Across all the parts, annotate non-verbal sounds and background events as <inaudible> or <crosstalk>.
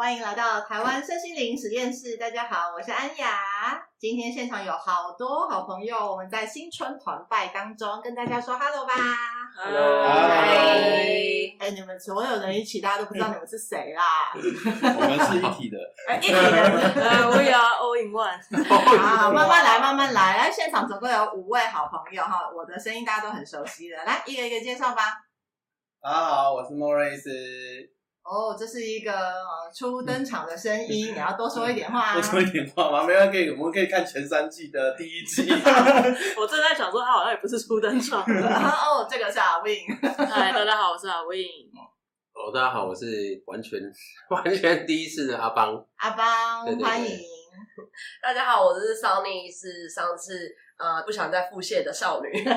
欢迎来到台湾身心灵实验室。大家好，我是安雅。今天现场有好多好朋友，我们在新春团拜当中，跟大家说 hello 吧。Hello，嗨。哎，你们所有人一起，大家都不知道你们是谁啦。<laughs> 我们是一体的。<laughs> 哎，一体的。<laughs> 呃，We are all in one。好，慢慢来，慢慢来。来，现场总共有五位好朋友哈，我的声音大家都很熟悉的，来一个一个介绍吧。大家好，我是莫瑞斯。哦，这是一个呃初登场的声音，你要多说一点话。<laughs> 多说一点话吗？没关系，我们可以看前三季的第一季。<laughs> <laughs> 我正在想说，他好像也不是初登场。哦，这个是阿 Win。嗨，大家好，我是阿 Win。哦，大家好，我是完全完全第一次的阿邦。阿邦，对对对欢迎。大家好，我是 Sunny，是上次。呃，不想再腹泻的少女。<laughs>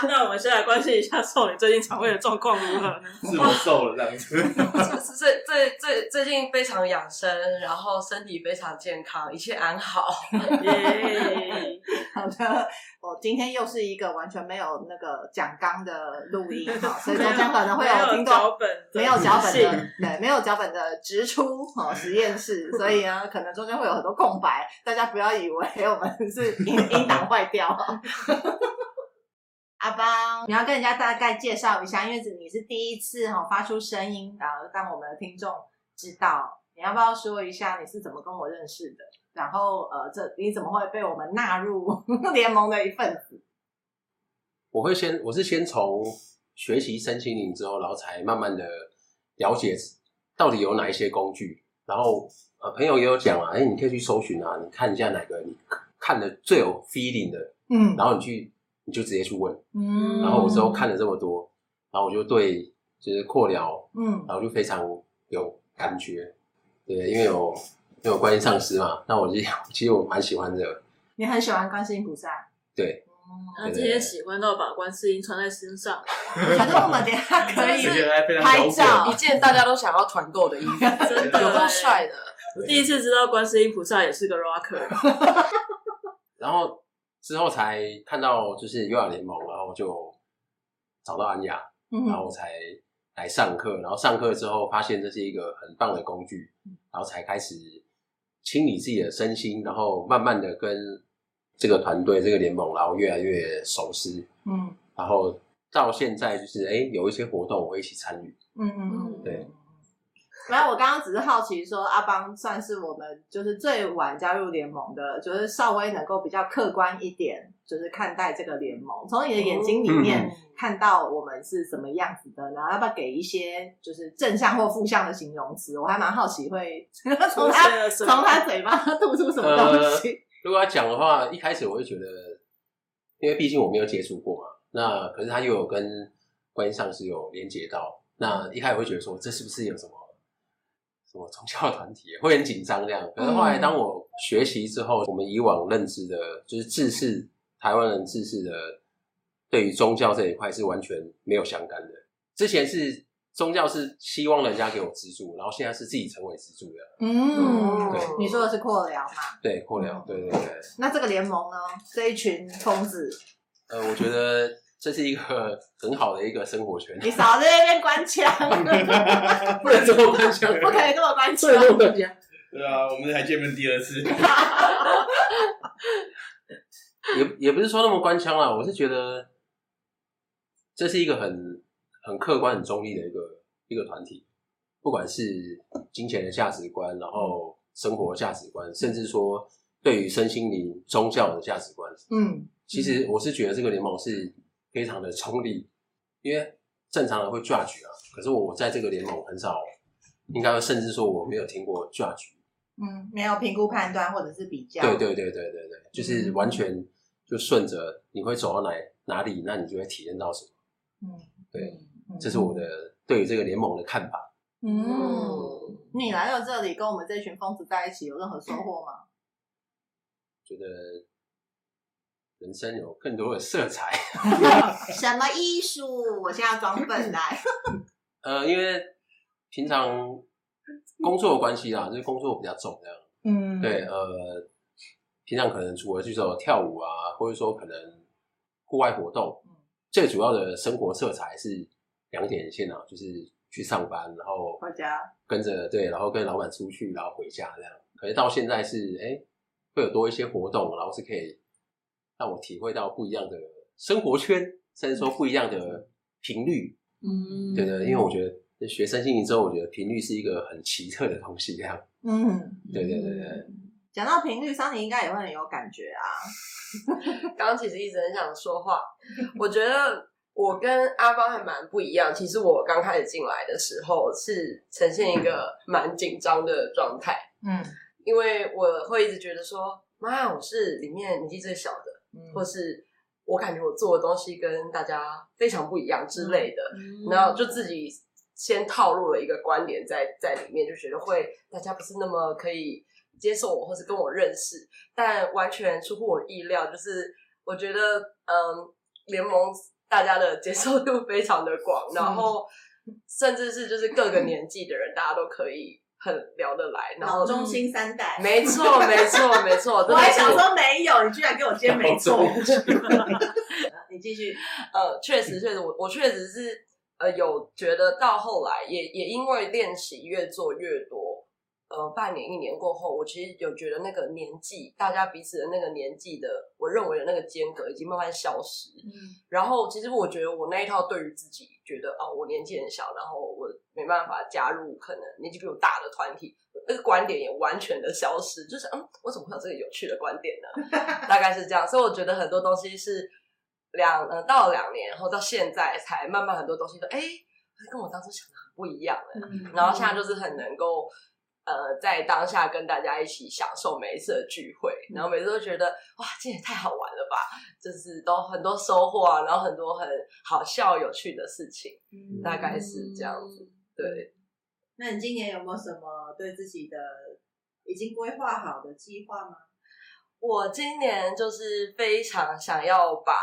<laughs> 那我们先来关心一下少女最近肠胃的状况如何呢？是我瘦了这样子。<laughs> 最最最最近非常养生，然后身体非常健康，一切安好。耶、yeah！好的，我今天又是一个完全没有那个讲纲的录音 <laughs> 哈，所以中间可能会有听到没有脚本的，对，没有脚本的直出哈实验室，<laughs> 所以呢，可能中间会有很多空白，大家不要以为我们是 <laughs> 音音档坏掉。阿邦，你要跟人家大概介绍一下，因为你是第一次哈发出声音，然后让我们的听众知道，你要不要说一下你是怎么跟我认识的？然后呃，这你怎么会被我们纳入 <laughs> 联盟的一份子？我会先，我是先从学习身心灵之后，然后才慢慢的了解到底有哪一些工具。然后呃，朋友也有讲啊，哎，你可以去搜寻啊，你看一下哪个你。看的最有 feeling 的，嗯，然后你去，你就直接去问，嗯，然后我之后看了这么多，然后我就对就是扩聊，嗯，然后就非常有感觉，对，因为有因为有观音上师嘛，那我就其实我蛮喜欢这个。你很喜欢观世音菩萨？对，那今天喜欢到把观世音穿在身上，我觉得我们等下 <laughs> 可以拍照，一件大家都想要团购的衣服，真的有够帅的。我第一次知道观世音菩萨也是个 rocker。<laughs> 然后之后才看到就是优雅联盟，然后就找到安雅，嗯，然后我才来上课。然后上课之后发现这是一个很棒的工具，然后才开始清理自己的身心，然后慢慢的跟这个团队、这个联盟，然后越来越熟悉，嗯，然后到现在就是哎，有一些活动我会一起参与，嗯嗯。嗯，对。然后我刚刚只是好奇说，阿邦算是我们就是最晚加入联盟的，就是稍微能够比较客观一点，就是看待这个联盟，从你的眼睛里面看到我们是什么样子的，然后要不要给一些就是正向或负向的形容词？我还蛮好奇会 <laughs> 从他从他嘴巴吐出什么东西。呃，如果要讲的话，一开始我会觉得，因为毕竟我没有接触过嘛，那可是他又有跟观音上是有连接到，那一开始会觉得说，这是不是有什么？什么宗教团体会很紧张这样，可是后来当我学习之后，嗯、我们以往认知的，就是自视，台湾人自视的，对于宗教这一块是完全没有相干的。之前是宗教是希望人家给我资助，然后现在是自己成为资助的。嗯，对，你说的是扩疗吗？对，扩疗，对对对。那这个联盟呢？这一群疯子？呃，我觉得。这是一个很好的一个生活圈。你少在那边官腔，<laughs> 不能这么官腔，不可以这么官腔。对啊，我们还见面第二次。<laughs> 也也不是说那么官腔啦，我是觉得这是一个很很客观、很中立的一个一个团体。不管是金钱的价值观，然后生活价值观，甚至说对于身心灵、宗教的价值观，嗯，其实我是觉得这个联盟是。非常的中立，因为正常人会 judge 啊，可是我在这个联盟很少，应该甚至说我没有听过 judge，嗯，没有评估判断或者是比较，对对对对对对，就是完全就顺着你会走到哪哪里，那你就会体验到什么，嗯，对，这是我的对于这个联盟的看法。嗯，你来到这里跟我们这群疯子在一起，有任何收获吗？觉得。人生有更多的色彩。<laughs> 什么艺术？我现在要装笨来。<laughs> 呃，因为平常工作的关系啦，就是工作比较重这样。嗯，对，呃，平常可能除了去说跳舞啊，或者说可能户外活动，最主要的生活色彩是两点线啊，就是去上班，然后回家跟着对，然后跟老板出去，然后回家这样。可是到现在是哎，会有多一些活动，然后是可以让我体会到不一样的生活圈，甚至说不一样的频率。嗯，对对，因为我觉得学生心灵之后，我觉得频率是一个很奇特的东西，这样。嗯，对对对对。讲到频率，桑尼应该也会很有感觉啊。<laughs> 刚刚其实一直很想说话，我觉得我跟阿邦还蛮不一样。其实我刚开始进来的时候是呈现一个蛮紧张的状态，嗯，因为我会一直觉得说，妈，我是里面年纪最小的，嗯，或是我感觉我做的东西跟大家非常不一样之类的，嗯，然后就自己先套路了一个观点在在里面，就觉得会大家不是那么可以。接受我，或是跟我认识，但完全出乎我意料。就是我觉得，嗯，联盟大家的接受度非常的广，然后甚至是就是各个年纪的人，大家都可以很聊得来。然后中心三代，没错，没错，没错。我还想说没有，你居然给我接没错。<laughs> 你继续。呃，确实，确实，我我确实是呃有觉得到后来也也因为练习越做越多。呃，半年一年过后，我其实有觉得那个年纪，大家彼此的那个年纪的，我认为的那个间隔已经慢慢消失。嗯，然后其实我觉得我那一套对于自己觉得哦，我年纪很小，然后我没办法加入可能年纪比我大的团体，那个观点也完全的消失。就是嗯，我怎么会有这个有趣的观点呢？<laughs> 大概是这样。所以我觉得很多东西是两呃到了两年，然后到现在才慢慢很多东西都哎，跟我当初想的很不一样了。嗯，然后现在就是很能够。呃，在当下跟大家一起享受每一次的聚会，然后每次都觉得哇，这也太好玩了吧！就是都很多收获啊，然后很多很好笑有趣的事情，嗯、大概是这样子。对，那你今年有没有什么对自己的已经规划好的计划吗？我今年就是非常想要把。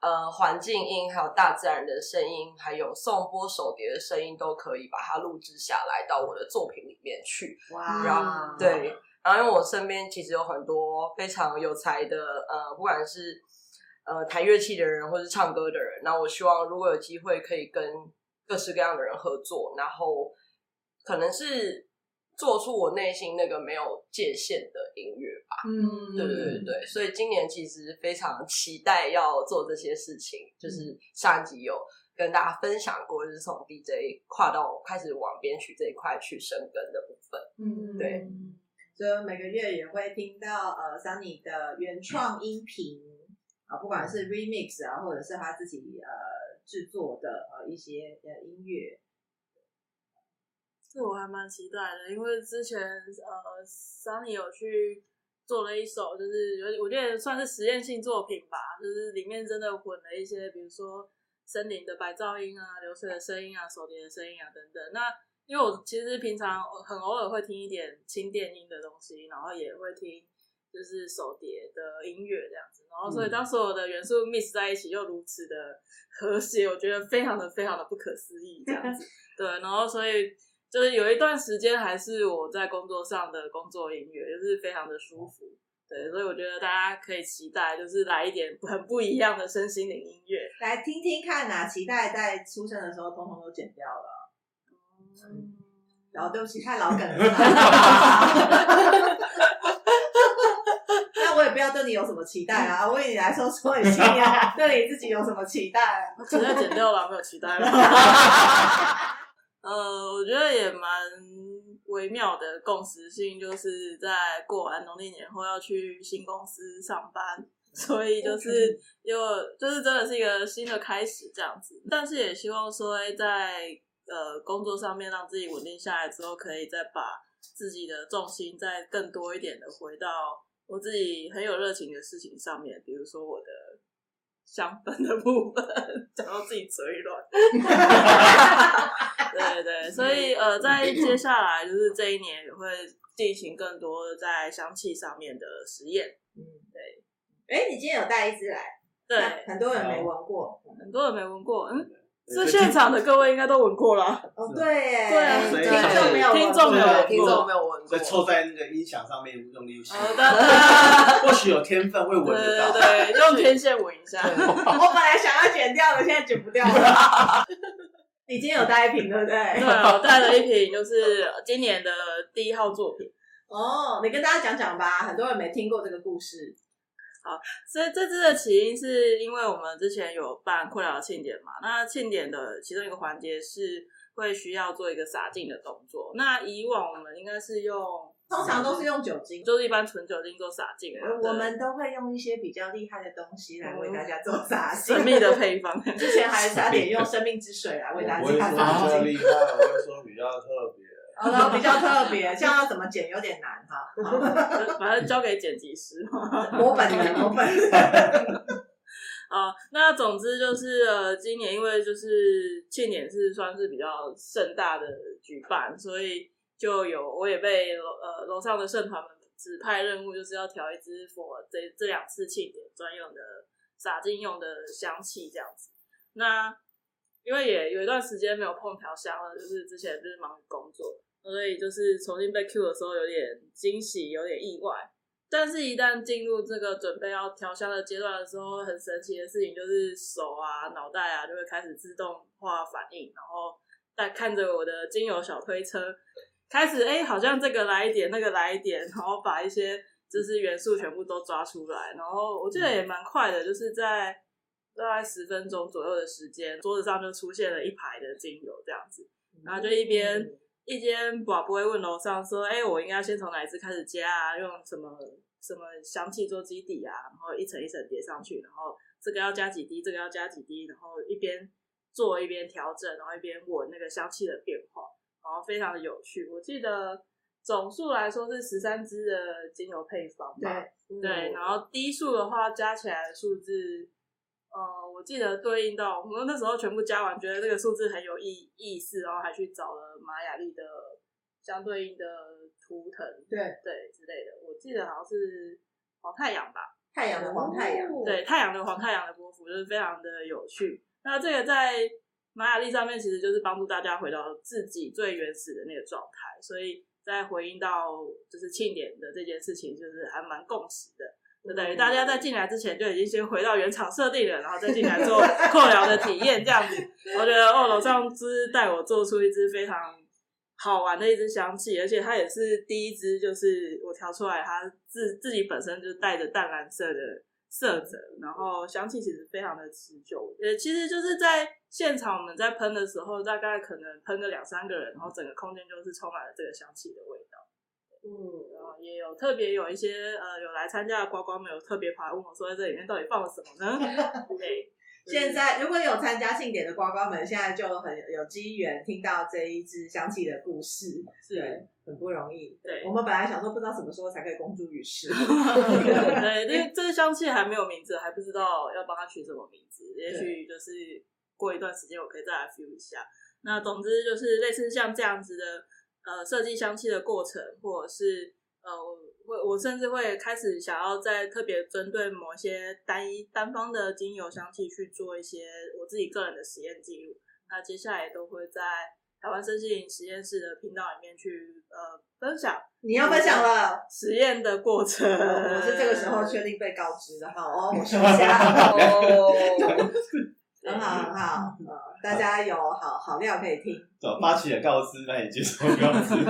呃，环境音，还有大自然的声音，还有颂钵手碟的声音，都可以把它录制下来到我的作品里面去。哇！然后对，然后因为我身边其实有很多非常有才的，呃，不管是呃弹乐器的人，或是唱歌的人，那我希望如果有机会可以跟各式各样的人合作，然后可能是。做出我内心那个没有界限的音乐吧。嗯，对对对对，所以今年其实非常期待要做这些事情。嗯、就是上一集有跟大家分享过，就是从 DJ 跨到开始往编曲这一块去深耕的部分。嗯，对。所以每个月也会听到呃 Sunny 的原创音频啊，不管是 remix 啊，或者是他自己呃制作的呃一些呃音乐。这我还蛮期待的，因为之前呃，Sunny 有去做了一首，就是有我觉得算是实验性作品吧，就是里面真的混了一些，比如说森林的白噪音啊、流水的声音啊、手碟的声音啊等等。那因为我其实平常很偶尔会听一点轻电音的东西，然后也会听就是手碟的音乐这样子，然后所以当所有的元素 mix 在一起又如此的和谐，我觉得非常的非常的不可思议这样子。<laughs> 对，然后所以。就是有一段时间还是我在工作上的工作音乐，就是非常的舒服，对，所以我觉得大家可以期待，就是来一点很不一样的身心灵音乐，来听听看呐、啊。期待在出生的时候通通都剪掉了，嗯，然后对不起，太老梗了。<laughs> <laughs> 那我也不要对你有什么期待啊，为你来说说一下，对你自己有什么期待？我期待剪掉了，没有期待了。<laughs> 呃，我觉得也蛮微妙的共识性，就是在过完农历年后要去新公司上班，所以就是又就是真的是一个新的开始这样子。但是也希望说，在呃工作上面让自己稳定下来之后，可以再把自己的重心再更多一点的回到我自己很有热情的事情上面，比如说我的。香氛的部分，讲到自己嘴软。对对对，所以呃，在接下来就是这一年也会进行更多在香气上面的实验。嗯，对。哎，你今天有带一支来？对，很多人没闻过，很多人没闻过。嗯。是现场的各位应该都闻过了哦，对耶，对啊，听众没有，听众没有，听众没有闻过，所以凑在那个音响上面用力吸，<laughs> 或许有天分会闻得到，对对，<laughs> 用天线闻一下。我本来想要剪掉的，现在剪不掉了。你今天有带一瓶，对不对？对，我带了一瓶，就是今年的第一号作品。哦，你跟大家讲讲吧，很多人没听过这个故事。好，所以这次的起因是因为我们之前有办困扰庆典嘛，那庆典的其中一个环节是会需要做一个洒净的动作。那以往我们应该是用。通常都是用酒精，就是一般纯酒精做洒净。我们都会用一些比较厉害的东西来为大家做洒净，<laughs> 神秘的配方。之前还差点用生命之水来为大家洒净。比较厉害，我会说比较特别。然后比较特别，这样要怎么剪有点难哈。反正 <laughs> 交给剪辑师。<laughs> 我本人，我本人。<laughs> 啊，那总之就是呃，今年因为就是庆典是算是比较盛大的举办，所以。就有，我也被楼呃楼上的社团们指派任务，就是要调一支 for 这这两次庆典专用的洒金用的香气这样子。那因为也有一段时间没有碰调香了，就是之前就是忙于工作，所以就是重新被 Q 的时候有点惊喜，有点意外。但是，一旦进入这个准备要调香的阶段的时候，很神奇的事情就是手啊、脑袋啊就会开始自动化反应，然后在看着我的精油小推车。开始哎、欸，好像这个来一点，那个来一点，然后把一些就是元素全部都抓出来，然后我记得也蛮快的，就是在大概十分钟左右的时间，桌子上就出现了一排的精油这样子，然后就一边、嗯、一间宝不会问楼上说，哎、欸，我应该先从哪一支开始加啊？用什么什么香气做基底啊？然后一层一层叠上去，然后这个要加几滴，这个要加几滴，然后一边做一边调整，然后一边闻那个香气的变化。然后非常的有趣，我记得总数来说是十三支的精油配方吧，对，对，然后滴数的话加起来的数字，呃，我记得对应到我们那时候全部加完，觉得这个数字很有意意思，然后还去找了玛雅历的相对应的图腾，对对之类的，我记得好像是黄太阳吧，太阳的黄太阳，哦、对，太阳的黄太阳的波符就是非常的有趣，那这个在。玛雅历上面其实就是帮助大家回到自己最原始的那个状态，所以在回应到就是庆典的这件事情，就是还蛮共识的，就等于大家在进来之前就已经先回到原厂设定了，然后再进来做 <laughs> 扩疗的体验这样子。我觉得哦，楼上之带我做出一支非常好玩的一支香气，而且它也是第一支，就是我调出来它自自己本身就带着淡蓝色的。色泽，然后香气其实非常的持久。呃，其实就是在现场我们在喷的时候，大概可能喷个两三个人，然后整个空间就是充满了这个香气的味道。嗯，也有特别有一些呃有来参加的呱呱们有特别跑来问我说，在这里面到底放了什么呢？<laughs> 对。现在如果有参加庆典的呱呱们，现在就很有机缘听到这一支香气的故事，是很不容易。对，我们本来想说不知道什么时候才可以公诸于世，<laughs> <laughs> 对，因为这个香气还没有名字，还不知道要帮它取什么名字，也许就是过一段时间我可以再来 feel 一下。那总之就是类似像这样子的呃设计香气的过程，或者是呃。我我甚至会开始想要再特别针对某些单一单方的精油香气去做一些我自己个人的实验记录。那接下来都会在台湾身心灵实验室的频道里面去呃分享。你要分享了实验的过程，我是这个时候确定被告知的。好哦，我说一下哦，很好很好，大家有好好料可以听。走，发起的告知，那你接受告知。<laughs>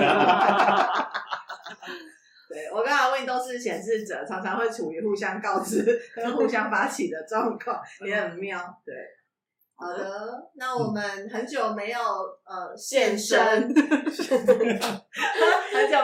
对，我刚才问都是显示者，常常会处于互相告知 <laughs> 跟互相发起的状况，也很妙。对，好的，那我们很久没有呃现身，<laughs> 很久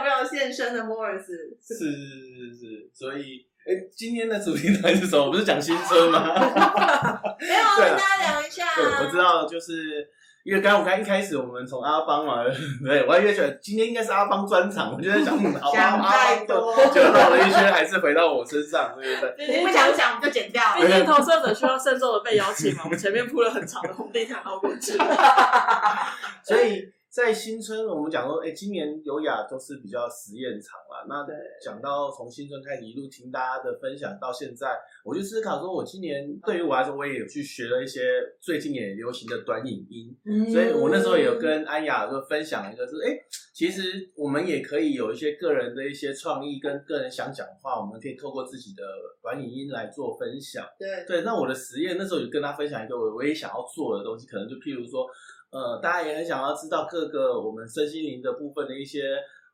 没有现身的 Morris，，是是是是，所以哎，今天的主题到底是什么？不是讲新春吗？<laughs> 没有，跟大家聊一下。我知道，就是。因为刚刚我刚一开始我们从阿邦嘛，<laughs> 对，我还以为觉得今天应该是阿邦专场，我就在想，嗯，好吧，想太多，<laughs> 就绕了一圈，还是回到我身上，对不对？你不想讲就剪掉，毕竟投射者需要慎重的被邀请嘛，我们前面铺了很长的红地毯绕过去，<laughs> 所以。在新春，我们讲说，哎、欸，今年优雅都是比较实验场啦。那讲到从新春开始一路听大家的分享到现在，我就思考说，我今年对于我来说，我也有去学了一些最近也流行的短影音，嗯、所以我那时候也有跟安雅就分享一个，是哎、欸，其实我们也可以有一些个人的一些创意跟个人想讲的话，我们可以透过自己的短影音来做分享。对对，那我的实验那时候有跟他分享一个我我也想要做的东西，可能就譬如说。呃，大家也很想要知道各个我们身心灵的部分的一些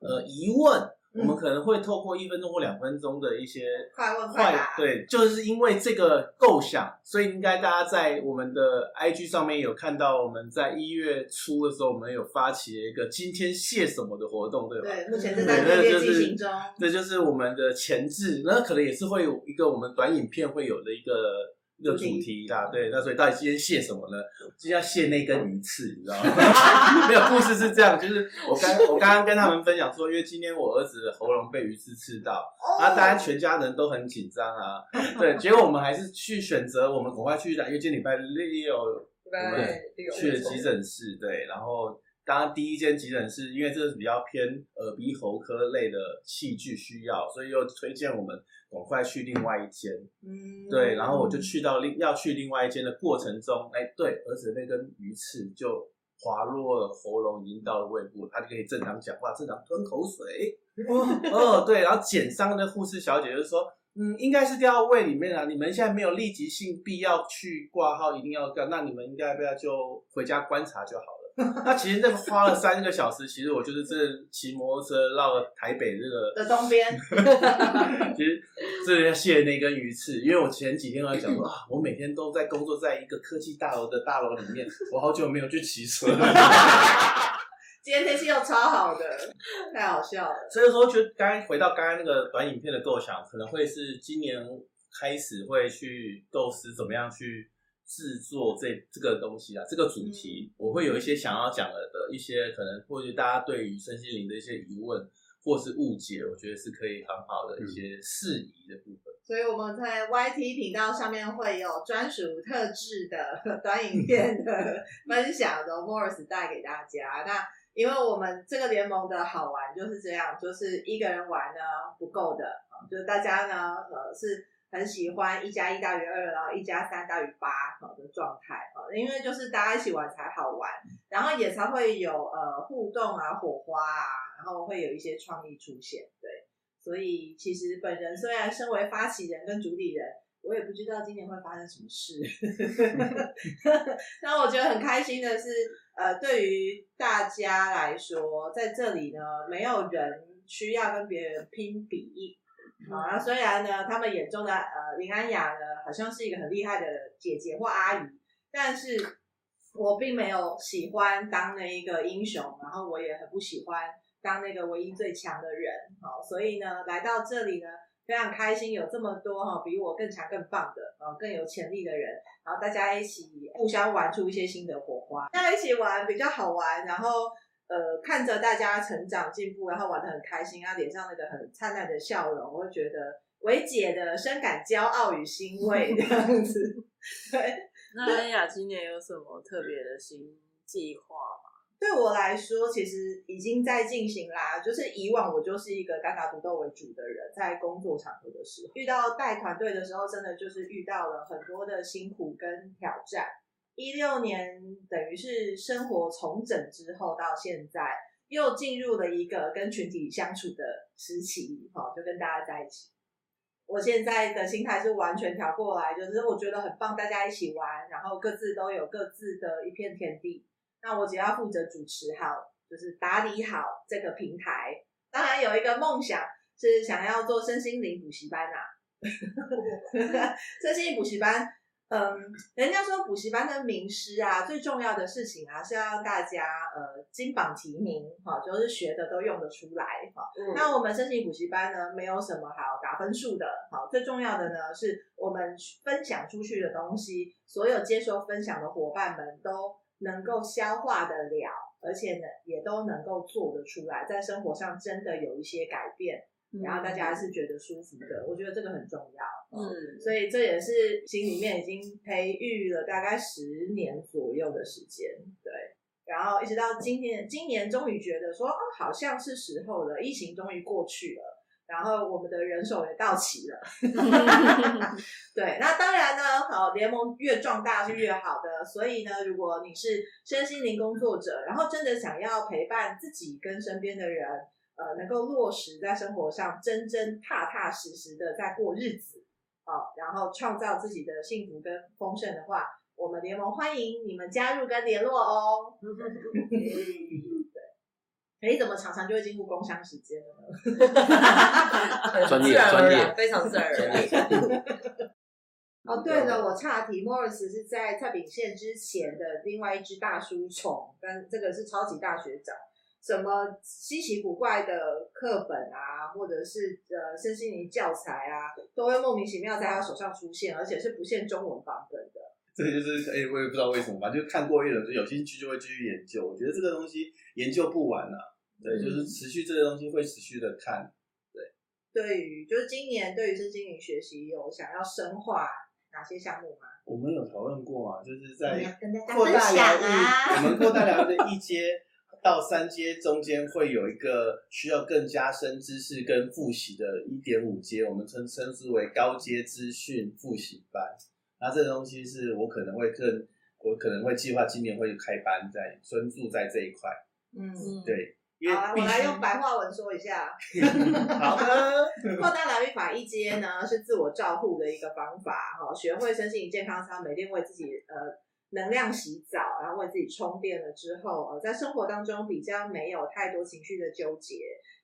呃疑问。我们可能会透过一分钟或两分钟的一些快问快答，对，就是因为这个构想，所以应该大家在我们的 IG 上面有看到，我们在一月初的时候，我们有发起了一个今天谢什么的活动，对吧？对，目前正在热烈进行中。这就是我们的前置，那可能也是会有一个我们短影片会有的一个。一个主题啦，对，那所以到底今天谢什么呢？今天要谢那根鱼刺，你知道吗？<laughs> 没有故事是这样，就是我刚我刚刚跟他们分享说，因为今天我儿子的喉咙被鱼刺刺到，啊，大家全家人都很紧张啊，对，结果我们还是去选择我们赶快去，因为今天礼拜六，我们去了急诊室，对，然后。刚刚第一间急诊室，因为这是比较偏耳鼻喉科类的器具需要，所以又推荐我们赶快去另外一间。嗯，对，然后我就去到另要去另外一间的过程中，哎，对，儿子那根鱼刺就滑落了喉咙，已经到了胃部，他就可以正常讲话，正常吞口水。哦，<laughs> 对，然后检伤的护士小姐就说，嗯，应该是掉到胃里面了，你们现在没有立即性必要去挂号，一定要干，那你们应该不要就回家观察就好了。<laughs> 那其实那个花了三个小时，其实我就是这骑摩托车绕了台北这个的东边。<laughs> 其实这要谢那根鱼刺，因为我前几天我在讲说啊，我每天都在工作在一个科技大楼的大楼里面，我好久没有去骑车了。今天天气又超好的，太好笑了。所以说，觉得刚刚回到刚刚那个短影片的构想，可能会是今年开始会去构思怎么样去。制作这这个东西啊，这个主题我会有一些想要讲的的一些可能，或许大家对于身心灵的一些疑问或是误解，我觉得是可以很好的一些适宜的部分。所以我们在 YT 频道上面会有专属特制的 <laughs> 短影片的分享，的 Morris 带给大家。那因为我们这个联盟的好玩就是这样，就是一个人玩呢不够的，就是大家呢呃是。很喜欢一加一大于二，然后一加三大于八好的状态啊，因为就是大家一起玩才好玩，然后也才会有呃互动啊、火花啊，然后会有一些创意出现，对，所以其实本人虽然身为发起人跟主理人，我也不知道今年会发生什么事，<laughs> 那我觉得很开心的是，呃，对于大家来说，在这里呢，没有人需要跟别人拼比。啊，虽然呢，他们眼中的呃林安雅呢，好像是一个很厉害的姐姐或阿姨，但是我并没有喜欢当那一个英雄，然后我也很不喜欢当那个唯一最强的人，好，所以呢，来到这里呢，非常开心，有这么多哈比我更强更棒的啊更有潜力的人，然后大家一起互相玩出一些新的火花，大家一起玩比较好玩，然后。呃，看着大家成长进步，然后玩得很开心啊，脸上那个很灿烂的笑容，我会觉得维姐的深感骄傲与欣慰这样子。<laughs> 对，那安雅今年有什么特别的新计划吗？对我来说，其实已经在进行啦。就是以往我就是一个单打独斗为主的人，在工作场合的时候，遇到带团队的时候，真的就是遇到了很多的辛苦跟挑战。一六年等于是生活重整之后，到现在又进入了一个跟群体相处的时期，哈，就跟大家在一起。我现在的心态是完全调过来，就是我觉得很棒，大家一起玩，然后各自都有各自的一片天地。那我只要负责主持好，就是打理好这个平台。当然有一个梦想是想要做身心灵补习班呐、啊，<laughs> <laughs> 身心灵补习班。嗯，人家说补习班的名师啊，最重要的事情啊，是要让大家呃金榜题名，哈，就是学的都用得出来，哈。嗯。那我们申请补习班呢，没有什么好打分数的，好，最重要的呢，是我们分享出去的东西，所有接受分享的伙伴们都能够消化得了，而且呢，也都能够做得出来，在生活上真的有一些改变。然后大家是觉得舒服的，我觉得这个很重要。嗯，所以这也是心里面已经培育了大概十年左右的时间。对，然后一直到今年，今年终于觉得说，哦，好像是时候了，疫情终于过去了，然后我们的人手也到齐了。<laughs> 对，那当然呢，好，联盟越壮大是越好的。所以呢，如果你是身心灵工作者，然后真的想要陪伴自己跟身边的人。呃，能够落实在生活上，真真踏踏实实的在过日子，好，然后创造自己的幸福跟丰盛的话，我们联盟欢迎你们加入跟联络哦。<laughs> 哎，怎么常常就会进入工商时间了呢？<laughs> 专业，专业，非常自然而然。哦，对了，我岔题，Morris 是在蔡炳宪之前的另外一只大书虫，但这个是超级大学长，什么稀奇古怪的课本啊，或者是呃身心灵教材啊，都会莫名其妙在他手上出现，而且是不限中文版本的。这个就是，哎，我也不知道为什么吧，就看过一轮，就有兴趣就会继续研究。我觉得这个东西研究不完啊。对，就是持续这个东西会持续的看。对，对于就是今年对于身心灵学习有想要深化哪些项目吗？我们有讨论过啊，就是在扩大疗愈，啊、我们扩大疗愈的一阶到三阶中间会有一个需要更加深知识跟复习的一点五阶，我们称称之为高阶资讯复习班。那这个东西是我可能会更，我可能会计划今年会开班在专注在这一块。嗯，对。好，我来用白话文说一下。<laughs> 好的，扩大疗愈法一阶呢，是自我照护的一个方法哈，学会身心健康操，每天为自己呃能量洗澡，然后为自己充电了之后，呃，在生活当中比较没有太多情绪的纠结，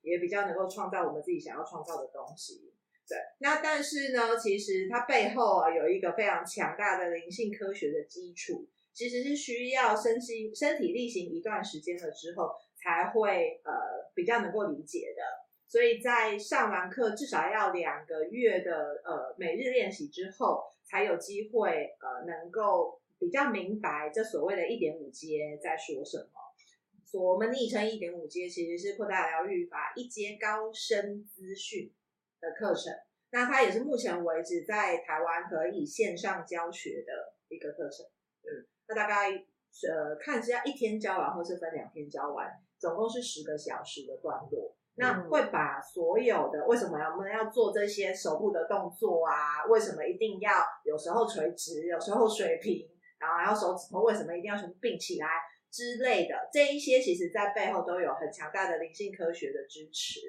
也比较能够创造我们自己想要创造的东西。对，那但是呢，其实它背后啊有一个非常强大的灵性科学的基础，其实是需要身心身体力行一段时间了之后。才会呃比较能够理解的，所以在上完课至少要两个月的呃每日练习之后，才有机会呃能够比较明白这所谓的一点五阶在说什么。所我们昵称一点五阶其实是扩大疗愈法一阶高深资讯的课程，那它也是目前为止在台湾可以线上教学的一个课程。嗯，那大概呃看是要一天教完，或是分两天教完。总共是十个小时的段落，那会把所有的为什么我们要做这些手部的动作啊？为什么一定要有时候垂直，有时候水平，然后手指头为什么一定要全部并起来之类的？这一些其实在背后都有很强大的灵性科学的支持，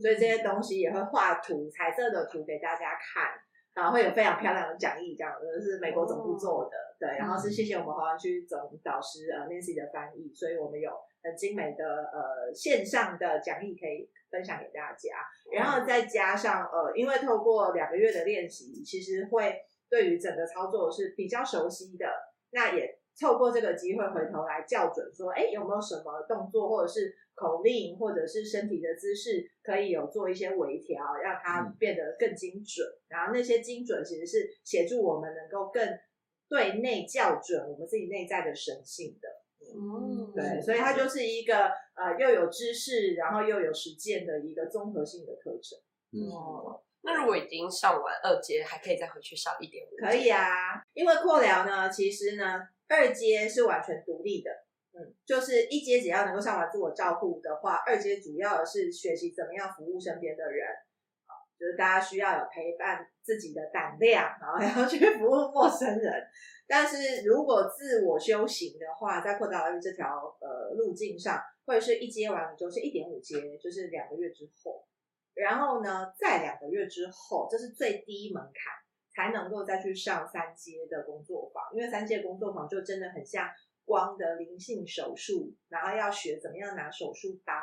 所以这些东西也会画图，彩色的图给大家看，然后会有非常漂亮的讲义，这样的是美国总部做的，对，然后是谢谢我们华湾区总导师呃 Nancy 的翻译，所以我们有。很精美的呃线上的讲义可以分享给大家，然后再加上呃，因为透过两个月的练习，其实会对于整个操作是比较熟悉的。那也透过这个机会回头来校准，说，哎，有没有什么动作或者是口令或者是身体的姿势可以有做一些微调，让它变得更精准。然后那些精准其实是协助我们能够更对内校准我们自己内在的神性的。嗯，对，所以它就是一个呃又有知识，然后又有实践的一个综合性的课程。哦、嗯，那如果已经上完二阶，还可以再回去上一点五？可以啊，因为扩疗呢，其实呢，二阶是完全独立的。嗯，就是一阶只要能够上完自我照顾的话，二阶主要是学习怎么样服务身边的人。就是大家需要有陪伴自己的胆量，然后要去服务陌生人。但是如果自我修行的话，在扩大疗愈这条呃路径上，会是一阶完了之后是一点五阶，就是两个月之后。然后呢，在两个月之后，这是最低门槛，才能够再去上三阶的工作坊。因为三阶工作坊就真的很像光的灵性手术，然后要学怎么样拿手术刀。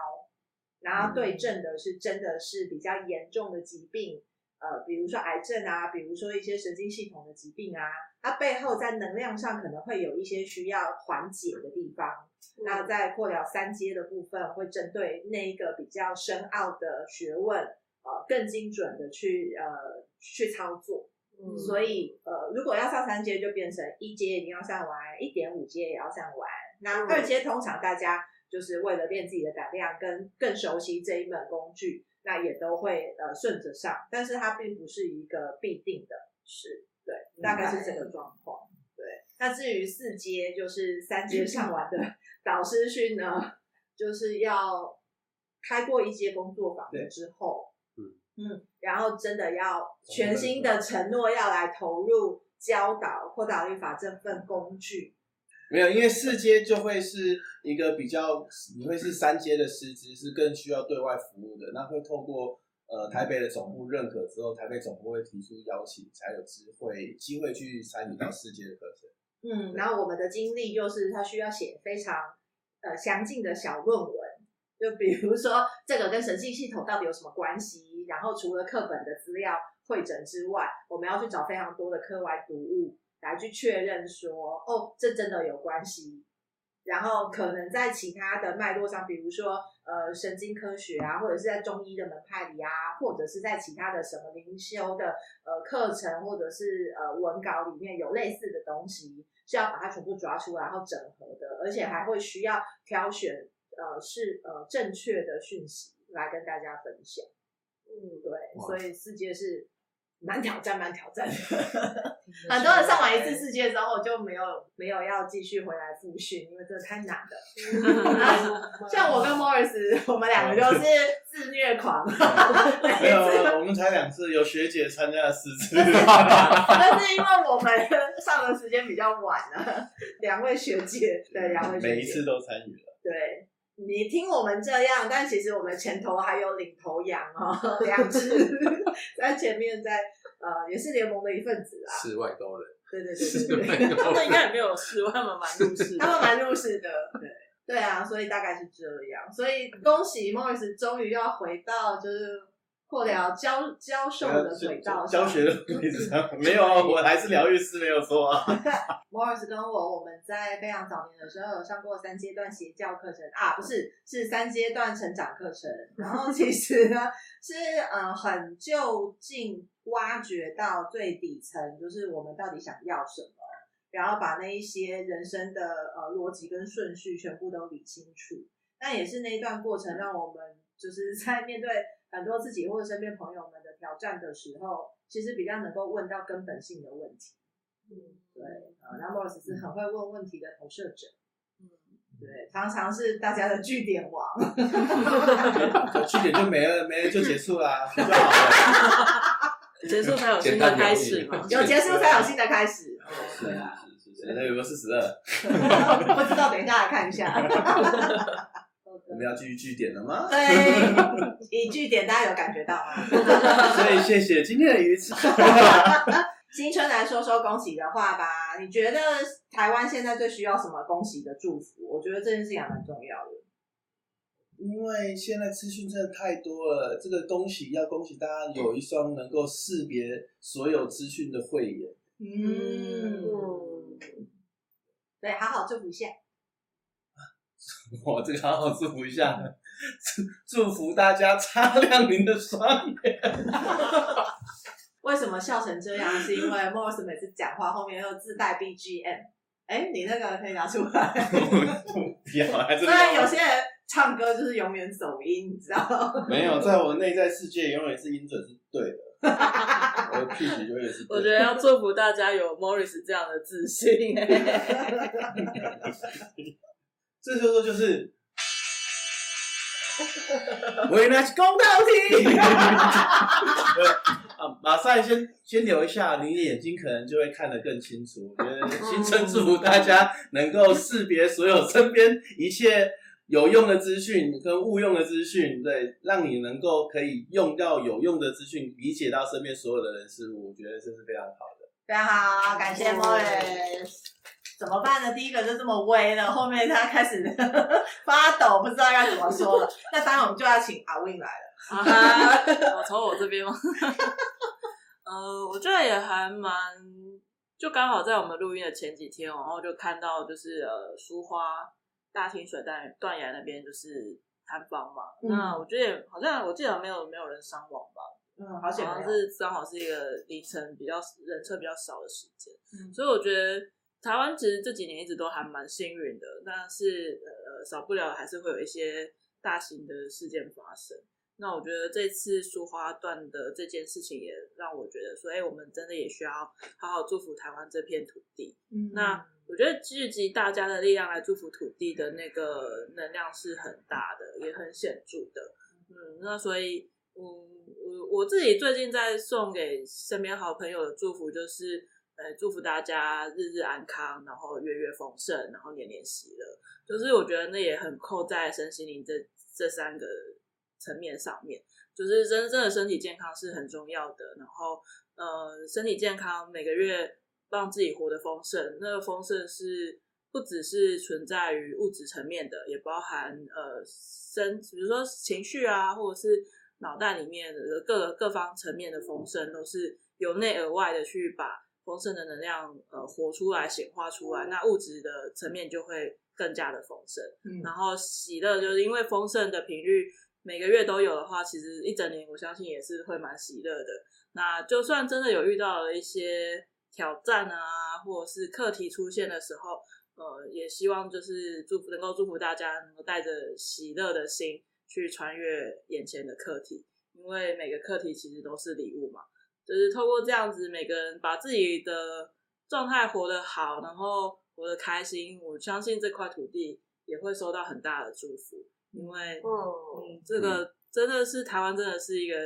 然后对症的是真的是比较严重的疾病，呃，比如说癌症啊，比如说一些神经系统的疾病啊，它背后在能量上可能会有一些需要缓解的地方。嗯、那在扩了三阶的部分，会针对那一个比较深奥的学问，呃，更精准的去呃去操作。嗯，所以呃，如果要上三阶，就变成一阶一定要上完，一点五阶也要上完。那二阶通常大家。就是为了练自己的胆量，跟更熟悉这一门工具，那也都会呃顺着上，但是它并不是一个必定的是，对，大概是这个状况。对，那至于四阶，就是三阶上完的导师训呢，<laughs> 就是要开过一阶工作坊的之后，嗯嗯，然后真的要全新的承诺要来投入教导扩大律法这份工具。没有，因为四阶就会是一个比较，你会是三阶的师资，是更需要对外服务的。那会透过呃台北的总部认可之后，台北总部会提出邀请，才有机会机会去参与到四阶的课程。嗯，然后我们的经历就是他需要写非常呃详尽的小论文，就比如说这个跟神经系统到底有什么关系，然后除了课本的资料会诊之外，我们要去找非常多的课外读物来去确认说，哦，这真的有关系。然后可能在其他的脉络上，比如说呃神经科学啊，或者是在中医的门派里啊，或者是在其他的什么灵修的呃课程，或者是呃文稿里面有类似的东西，是要把它全部抓出来，然后整合的，而且还会需要挑选呃是呃正确的讯息来跟大家分享。嗯，对，所以世界是。蛮挑战，蛮挑战的。<laughs> 很多人上完一次世界之后就没有没有要继续回来复训，因为这太难了。<laughs> 像我跟 Morris，我们两个就是自虐狂。<laughs> 没有，我们才两次，有学姐参加了四次。但是因为我们上的时间比较晚了，两位学姐，对，两位学姐每一次都参与了。对。你听我们这样，但其实我们前头还有领头羊哦，<laughs> 两只在前面在，在呃也是联盟的一份子啊。世外高人。对对对对对，他们应该也没有世外，他们蛮入世，他们蛮入世的。对对啊，所以大概是这样。所以恭喜 Morris 终于要回到就是。破了教教授的轨道，教学的轨道没有啊，我还是疗愈师，没有错啊。<laughs> Morris 跟我，我们在非常早年的时候有上过三阶段邪教课程啊，不是，是三阶段成长课程。然后其实呢，是呃很就近挖掘到最底层，就是我们到底想要什么，然后把那一些人生的呃逻辑跟顺序全部都理清楚。那也是那一段过程，让我们就是在面对。很多自己或者身边朋友们的挑战的时候，其实比较能够问到根本性的问题。嗯，对，啊，那 Morris 是很会问问题的投射者。嗯，对，常常是大家的据点王。<laughs> 有句点就没了，没了就结束啦，就好了。<laughs> 结束才有新的开始嘛？<laughs> 有结束才有新的开始。是啊，是是是，那有没有四十二？不知道，等一下来看一下。我们要继续据点了吗？对，一据点大家有感觉到吗？<laughs> 所以谢谢今天的鱼池。<laughs> 新春来说说恭喜的话吧。你觉得台湾现在最需要什么恭喜的祝福？我觉得这件事情还蛮重要的。因为现在资讯真的太多了，这个恭喜要恭喜大家有一双能够识别所有资讯的慧眼。嗯，对，好好祝福一下。<laughs> 我这个好好祝福一下，祝福大家擦亮您的双眼。为什么笑成这样？是因为 Morris 每次讲话后面又自带 BGM。哎，你那个可以拿出来。不要，还是。虽然有些人唱歌就是永远走音，你知道没有，在我内在世界，永远是音准是对的。我的 pitch 永远是。我觉得要祝福大家有 Morris 这样的自信。<laughs> 这时候就是，维纳斯公道题。啊，<laughs> 马赛先先留一下，你的眼睛可能就会看得更清楚。我觉得新春祝福大家能够识别所有身边一切有用的资讯跟误用的资讯，对，让你能够可以用到有用的资讯，理解到身边所有的人事物。我觉得这是非常好的。非常好，感谢 Morris。怎么办呢？第一个就这么微了，后面他开始 <laughs> 发抖，不知道该怎么说了。<laughs> 那当然，我们就要请阿 Win 来了。啊，我从我这边吗？<laughs> 呃，我觉得也还蛮，就刚好在我们录音的前几天，然后就看到就是呃，苏花大清水断断崖那边就是坍方嘛。嗯、那我觉得好像我记得没有没有人伤亡吧？嗯，好像是刚好是一个凌晨比较人车比较少的时间，嗯、所以我觉得。台湾其实这几年一直都还蛮幸运的，但是呃少不了还是会有一些大型的事件发生。那我觉得这次苏花段的这件事情也让我觉得说，哎，我们真的也需要好好祝福台湾这片土地。嗯，那我觉得聚集大家的力量来祝福土地的那个能量是很大的，也很显著的。嗯，那所以，嗯，我我自己最近在送给身边好朋友的祝福就是。呃，祝福大家日日安康，然后月月丰盛，然后年年喜乐。就是我觉得那也很扣在身心灵这这三个层面上面。就是真正的身体健康是很重要的。然后呃，身体健康每个月，让自己活得丰盛。那个丰盛是不只是存在于物质层面的，也包含呃身，比如说情绪啊，或者是脑袋里面的各各方层面的丰盛，都是由内而外的去把丰盛的能量呃活出来、显化出来。那物质的层面就会更加的丰盛。嗯，然后喜乐就是因为丰盛的频率。每个月都有的话，其实一整年我相信也是会蛮喜乐的。那就算真的有遇到了一些挑战啊，或者是课题出现的时候，呃，也希望就是祝福能够祝福大家能够带着喜乐的心去穿越眼前的课题，因为每个课题其实都是礼物嘛。就是透过这样子，每个人把自己的状态活得好，然后活得开心，我相信这块土地也会收到很大的祝福。因为，嗯，这个真的是台湾，真的是一个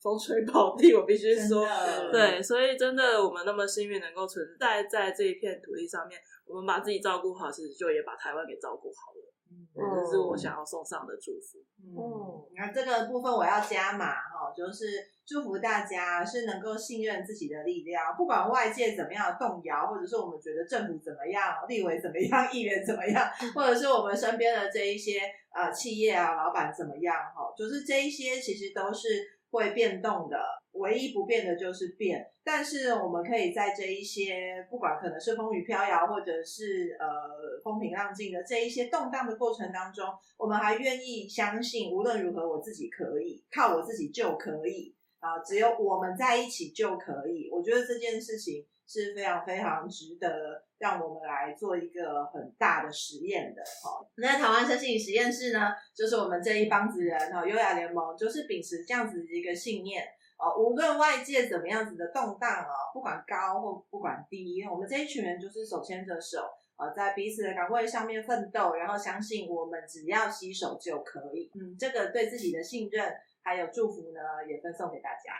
风水宝地，我必须说，对，所以真的我们那么幸运能够存在在这一片土地上面，我们把自己照顾好，其实就也把台湾给照顾好了。这、嗯、是我想要送上的祝福。嗯，那这个部分我要加码哈，就是祝福大家是能够信任自己的力量，不管外界怎么样动摇，或者是我们觉得政府怎么样、立委怎么样、议员怎么样，<laughs> 或者是我们身边的这一些啊、呃、企业啊老板怎么样哈，就是这一些其实都是会变动的。唯一不变的就是变，但是我们可以在这一些不管可能是风雨飘摇，或者是呃风平浪静的这一些动荡的过程当中，我们还愿意相信，无论如何我自己可以，靠我自己就可以啊，只有我们在一起就可以。我觉得这件事情是非常非常值得让我们来做一个很大的实验的。好，那台湾身心实验室呢，就是我们这一帮子人哈，优雅联盟就是秉持这样子的一个信念。哦，无论外界怎么样子的动荡啊，不管高或不管低，我们这一群人就是手牵着手，呃，在彼此的岗位上面奋斗，然后相信我们只要洗手就可以。嗯，这个对自己的信任还有祝福呢，也分送给大家。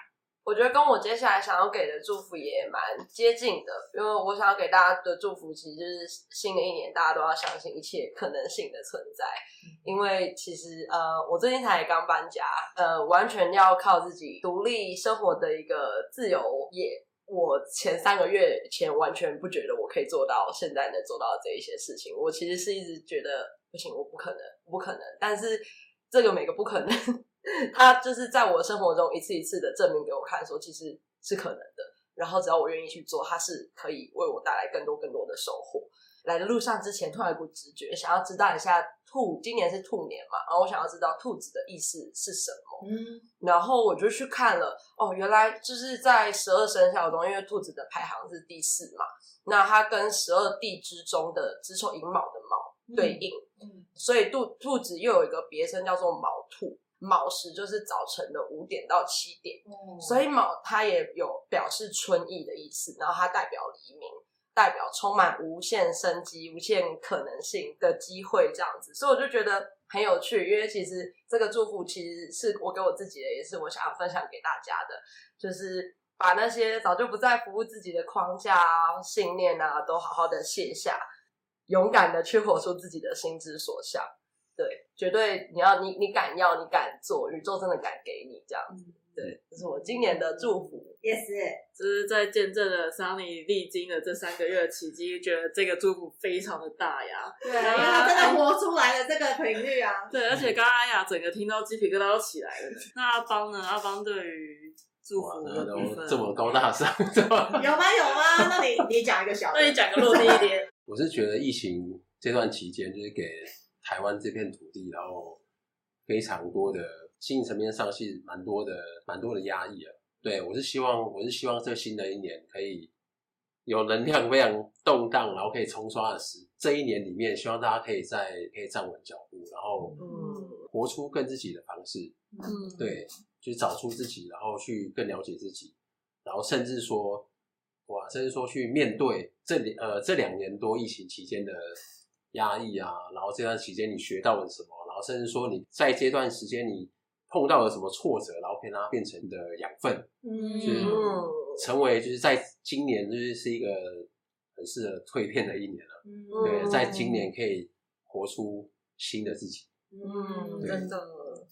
我觉得跟我接下来想要给的祝福也蛮接近的，因为我想要给大家的祝福，其实就是新的一年大家都要相信一切可能性的存在。因为其实呃，我最近才刚搬家，呃，完全要靠自己独立生活的一个自由业，我前三个月前完全不觉得我可以做到现在能做到这一些事情。我其实是一直觉得不行，我不可能，不可能。但是这个每个不可能。<laughs> 他就是在我生活中一次一次的证明给我看，说其实是可能的。然后只要我愿意去做，它是可以为我带来更多更多的收获。来的路上之前，突然有股直觉，想要知道一下兔，今年是兔年嘛，然后我想要知道兔子的意思是什么。嗯，然后我就去看了，哦，原来就是在十二生肖中，因为兔子的排行是第四嘛，那它跟十二地支中的子丑寅卯的卯对应，嗯，所以兔兔子又有一个别称叫做卯兔。卯时就是早晨的五点到七点，嗯、所以卯它也有表示春意的意思，然后它代表黎明，代表充满无限生机、无限可能性的机会这样子，所以我就觉得很有趣，因为其实这个祝福其实是我给我自己的，也是我想要分享给大家的，就是把那些早就不再服务自己的框架啊、信念啊，都好好的卸下，勇敢的去活出自己的心之所向。对，绝对你要你你敢要你敢做，宇宙真的敢给你这样子。对，这是我今年的祝福。Yes，这是在见证了 Sunny 历经的这三个月的奇迹，觉得这个祝福非常的大呀。对，因为他真的活出来了这个频率啊。对，而且刚刚阿雅整个听到鸡皮疙瘩都起来了。那阿邦呢？阿邦对于祝福的部分这么高大上，<laughs> 有吗？有吗？那你你讲一个小，那你讲个落地一点。<laughs> 我是觉得疫情这段期间，就是给。台湾这片土地，然后非常多的心理层面上是蛮多的，蛮多的压抑啊。对，我是希望，我是希望这新的一年可以有能量，非常动荡，然后可以冲刷的时。这一年里面，希望大家可以在可以站稳脚步，然后活出更自己的方式。嗯，对，去找出自己，然后去更了解自己，然后甚至说，哇，甚至说去面对这呃这两年多疫情期间的。压抑啊，然后这段期间你学到了什么？然后甚至说你在这段时间你碰到了什么挫折，然后可以让它变成的养分，嗯，就是成为就是在今年就是是一个很适合蜕变的一年了，嗯，对，在今年可以活出新的自己，嗯，真的，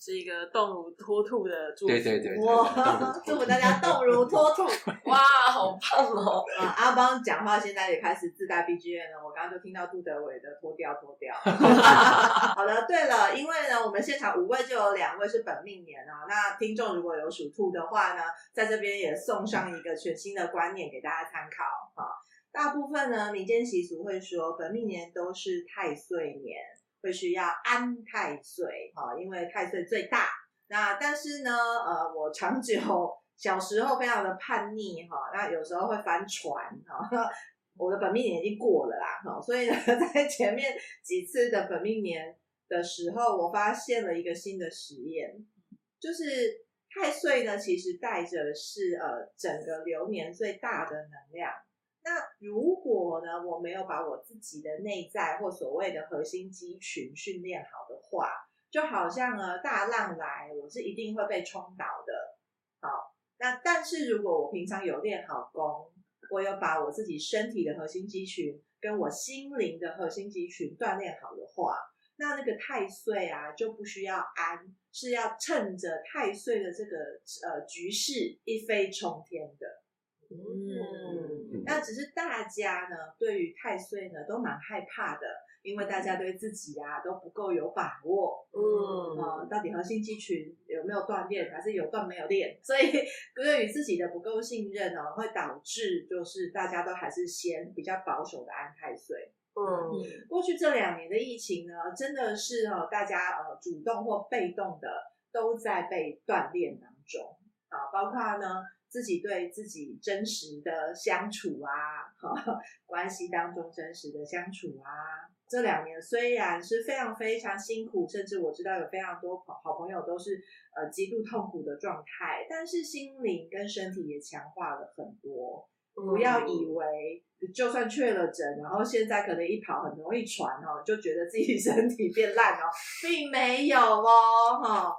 是一个动如脱兔的祝福。对对对，对，哇！祝福大家动如脱兔。<laughs> 哇，好棒哦！啊，阿邦讲话现在也开始自带 BGM 了。我刚刚就听到杜德伟的脱掉脱掉。<laughs> 好的，对了，因为呢，我们现场五位就有两位是本命年啊。那听众如果有属兔的话呢，在这边也送上一个全新的观念给大家参考啊。大部分呢，民间习俗会说，本命年都是太岁年。会需要安太岁哈，因为太岁最大。那但是呢，呃，我长久小时候非常的叛逆哈，那有时候会翻船哈。<laughs> 我的本命年已经过了啦哈，所以呢，<laughs> 在前面几次的本命年的时候，我发现了一个新的实验，就是太岁呢，其实带着是呃整个流年最大的能量。那如果呢，我没有把我自己的内在或所谓的核心肌群训练好的话，就好像呢大浪来，我是一定会被冲倒的。好，那但是如果我平常有练好功，我有把我自己身体的核心肌群跟我心灵的核心肌群锻炼好的话，那那个太岁啊就不需要安，是要趁着太岁的这个呃局势一飞冲天的。嗯，那只是大家呢，对于太岁呢都蛮害怕的，因为大家对自己啊都不够有把握。嗯，啊，到底核心肌群有没有锻炼，还是有断没有练？所以 <laughs> 对于自己的不够信任呢，会导致就是大家都还是先比较保守的安太岁。嗯，过去这两年的疫情呢，真的是哦，大家呃主动或被动的都在被锻炼当中啊，包括呢。自己对自己真实的相处啊，哈，关系当中真实的相处啊，这两年虽然是非常非常辛苦，甚至我知道有非常多好好朋友都是呃极度痛苦的状态，但是心灵跟身体也强化了很多。不要以为就算确了诊，然后现在可能一跑很容易传哦，就觉得自己 <laughs> 身体变烂哦，并没有哦，哈。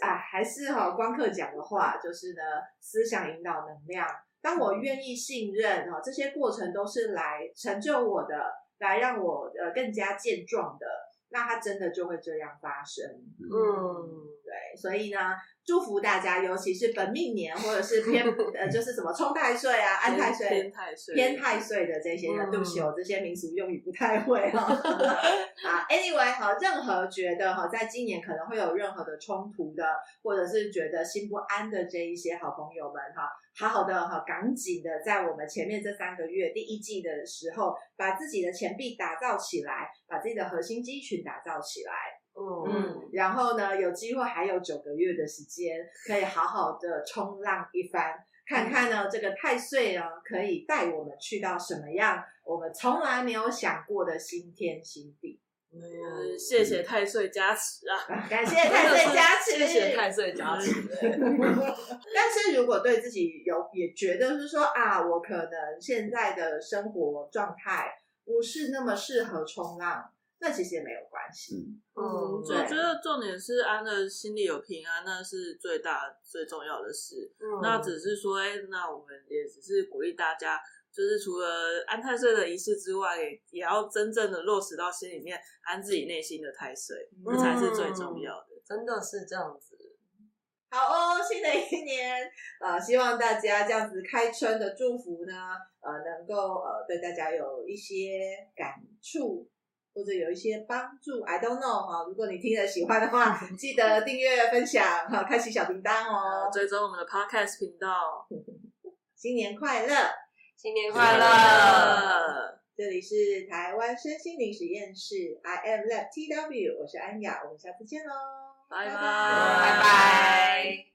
啊，还是哈，光课讲的话，就是呢，思想引导能量。当我愿意信任哈，这些过程都是来成就我的，来让我呃更加健壮的，那它真的就会这样发生。嗯，对，所以呢。祝福大家，尤其是本命年或者是偏 <laughs> 呃，就是什么冲太岁啊、安太岁、偏太岁、偏太岁的这些人，嗯、对不起，我这些民俗用语不太会哈。<laughs> 啊，anyway 哈，任何觉得哈，在今年可能会有任何的冲突的，或者是觉得心不安的这一些好朋友们哈，好好的哈，赶紧的在我们前面这三个月第一季的时候，把自己的钱币打造起来，把自己的核心肌群打造起来。嗯，然后呢，有机会还有九个月的时间，可以好好的冲浪一番，看看呢，这个太岁啊，可以带我们去到什么样我们从来没有想过的新天新地。嗯，谢谢太岁加持啊！感谢太岁加持，谢谢太岁加持。<laughs> 但是如果对自己有也觉得是说啊，我可能现在的生活状态不是那么适合冲浪。那其实也没有关系，嗯，我觉得重点是安的心里有平安，那是最大最重要的事。嗯，那只是说，哎，那我们也只是鼓励大家，就是除了安太岁的仪式之外，也也要真正的落实到心里面，安自己内心的太岁，这才是最重要的。嗯，真的是这样子。好哦，新的一年，呃，希望大家这样子开春的祝福呢，呃，能够呃对大家有一些感触。或者有一些帮助，I don't know 哈。如果你听了喜欢的话，<laughs> 记得订阅、分享哈，开启小铃铛哦，追踪我们的 Podcast 频道。新年快乐，新年快乐！这里是台湾身心灵实验室，I am Lab TW，我是安雅，我们下次见喽，拜拜，拜拜。